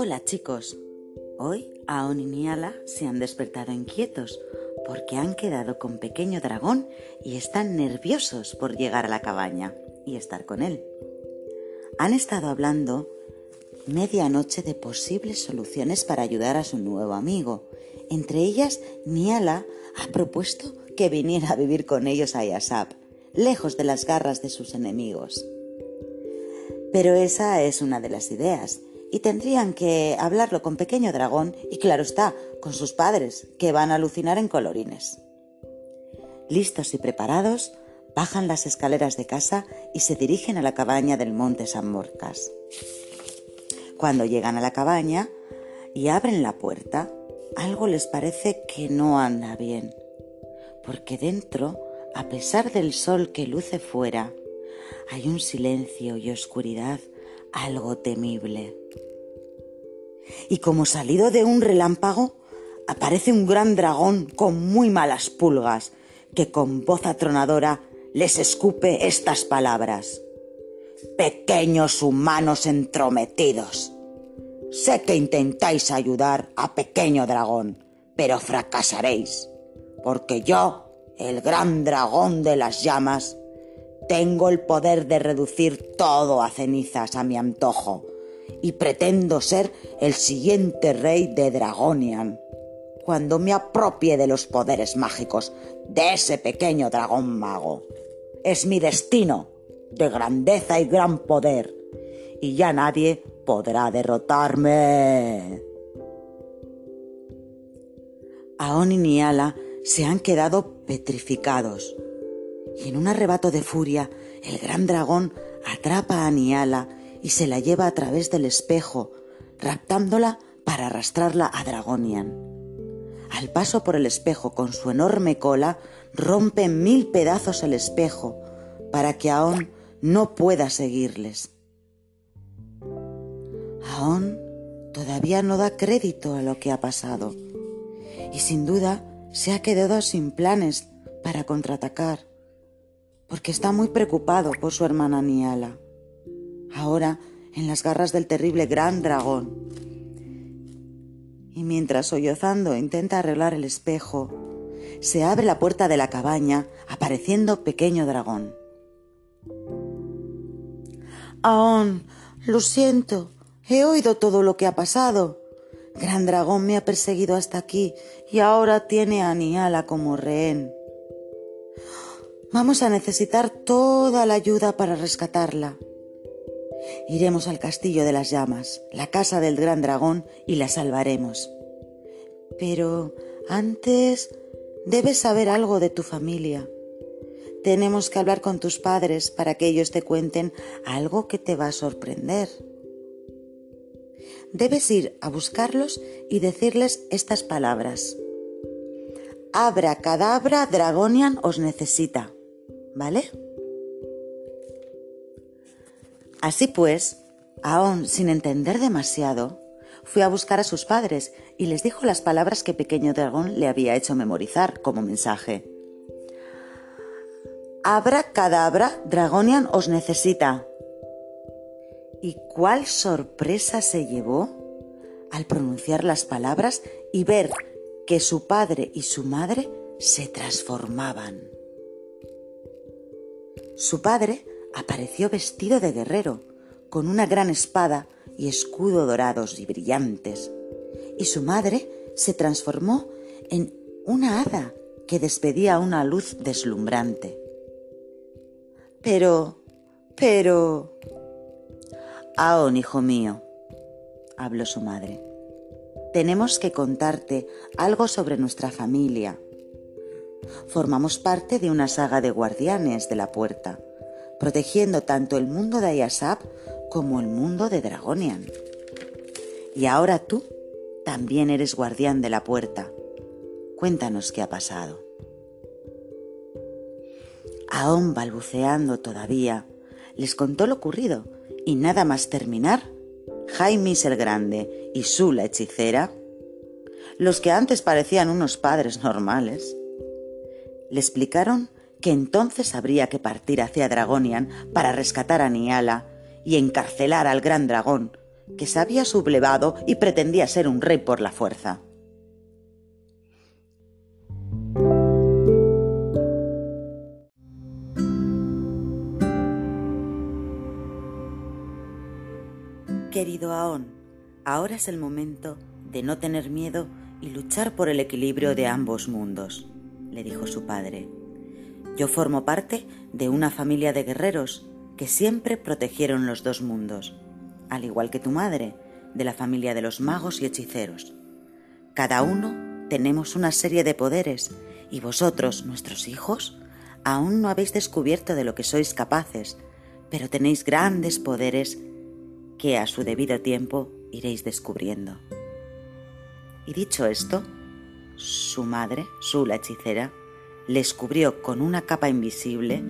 Hola chicos, hoy Aon y Niala se han despertado inquietos porque han quedado con pequeño dragón y están nerviosos por llegar a la cabaña y estar con él. Han estado hablando medianoche de posibles soluciones para ayudar a su nuevo amigo. Entre ellas, Niala ha propuesto que viniera a vivir con ellos a Yasab, lejos de las garras de sus enemigos. Pero esa es una de las ideas, y tendrían que hablarlo con Pequeño Dragón y claro está, con sus padres, que van a alucinar en colorines. Listos y preparados, bajan las escaleras de casa y se dirigen a la cabaña del monte San Morcas. Cuando llegan a la cabaña y abren la puerta, algo les parece que no anda bien, porque dentro, a pesar del sol que luce fuera, hay un silencio y oscuridad algo temible. Y como salido de un relámpago, aparece un gran dragón con muy malas pulgas, que con voz atronadora les escupe estas palabras. Pequeños humanos entrometidos. Sé que intentáis ayudar a pequeño dragón, pero fracasaréis, porque yo, el gran dragón de las llamas, tengo el poder de reducir todo a cenizas a mi antojo y pretendo ser el siguiente rey de Dragonian. Cuando me apropie de los poderes mágicos de ese pequeño dragón mago. Es mi destino de grandeza y gran poder, y ya nadie podrá derrotarme. Aon y Niala se han quedado petrificados y en un arrebato de furia el gran dragón atrapa a Niala y se la lleva a través del espejo, raptándola para arrastrarla a Dragonian. Al paso por el espejo con su enorme cola, rompe en mil pedazos el espejo para que Aon no pueda seguirles. Aon todavía no da crédito a lo que ha pasado y sin duda se ha quedado sin planes para contraatacar porque está muy preocupado por su hermana Niala, ahora en las garras del terrible gran dragón. Y mientras sollozando intenta arreglar el espejo, se abre la puerta de la cabaña, apareciendo pequeño dragón. Aón, lo siento, he oído todo lo que ha pasado. Gran dragón me ha perseguido hasta aquí y ahora tiene a Niala como rehén. Vamos a necesitar toda la ayuda para rescatarla. Iremos al castillo de las llamas, la casa del gran dragón, y la salvaremos. Pero antes debes saber algo de tu familia. Tenemos que hablar con tus padres para que ellos te cuenten algo que te va a sorprender. Debes ir a buscarlos y decirles estas palabras. Abra cadabra, Dragonian os necesita. ¿vale? Así pues, aún sin entender demasiado, fue a buscar a sus padres y les dijo las palabras que Pequeño Dragón le había hecho memorizar como mensaje. Abra cadabra, Dragonian os necesita. ¿Y cuál sorpresa se llevó al pronunciar las palabras y ver que su padre y su madre se transformaban? Su padre apareció vestido de guerrero, con una gran espada y escudo dorados y brillantes, y su madre se transformó en una hada que despedía una luz deslumbrante. Pero, pero... Aón, hijo mío, habló su madre, tenemos que contarte algo sobre nuestra familia. Formamos parte de una saga de guardianes de la puerta, protegiendo tanto el mundo de Ayasab como el mundo de Dragonian. Y ahora tú también eres guardián de la puerta. Cuéntanos qué ha pasado. Aún balbuceando todavía, les contó lo ocurrido y nada más terminar, Jaimis el Grande y Su la hechicera, los que antes parecían unos padres normales, le explicaron que entonces habría que partir hacia Dragonian para rescatar a Niala y encarcelar al gran dragón, que se había sublevado y pretendía ser un rey por la fuerza. Querido Aón, ahora es el momento de no tener miedo y luchar por el equilibrio de ambos mundos, le dijo su padre. Yo formo parte de una familia de guerreros que siempre protegieron los dos mundos, al igual que tu madre, de la familia de los magos y hechiceros. Cada uno tenemos una serie de poderes y vosotros, nuestros hijos, aún no habéis descubierto de lo que sois capaces, pero tenéis grandes poderes que a su debido tiempo iréis descubriendo. Y dicho esto, su madre, su la hechicera, les cubrió con una capa invisible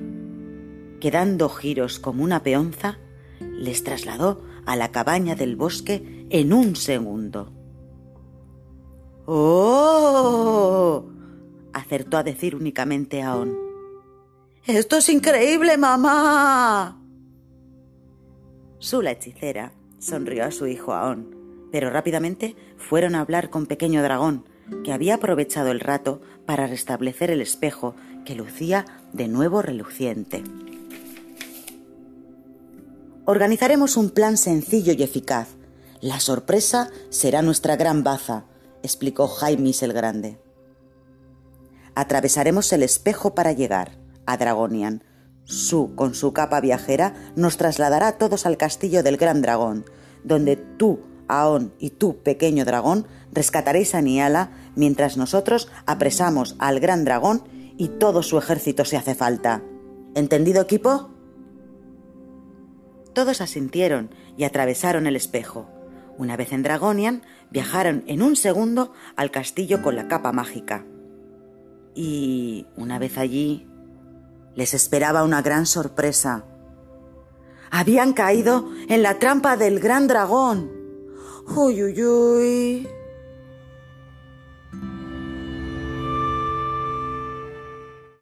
que dando giros como una peonza, les trasladó a la cabaña del bosque en un segundo. ¡Oh! acertó a decir únicamente Aon. ¡Esto es increíble, mamá! Su la hechicera sonrió a su hijo Aon, pero rápidamente fueron a hablar con Pequeño Dragón, que había aprovechado el rato para restablecer el espejo que lucía de nuevo reluciente. Organizaremos un plan sencillo y eficaz. La sorpresa será nuestra gran baza, explicó Jaimis el Grande. Atravesaremos el espejo para llegar a Dragonian. Su, con su capa viajera, nos trasladará a todos al castillo del Gran Dragón, donde tú, Aon y tú, pequeño dragón, rescataréis a Niala mientras nosotros apresamos al gran dragón y todo su ejército se hace falta. ¿Entendido, equipo? Todos asintieron y atravesaron el espejo. Una vez en Dragonian, viajaron en un segundo al castillo con la capa mágica. Y, una vez allí, les esperaba una gran sorpresa. Habían caído en la trampa del gran dragón. ほゆゆい。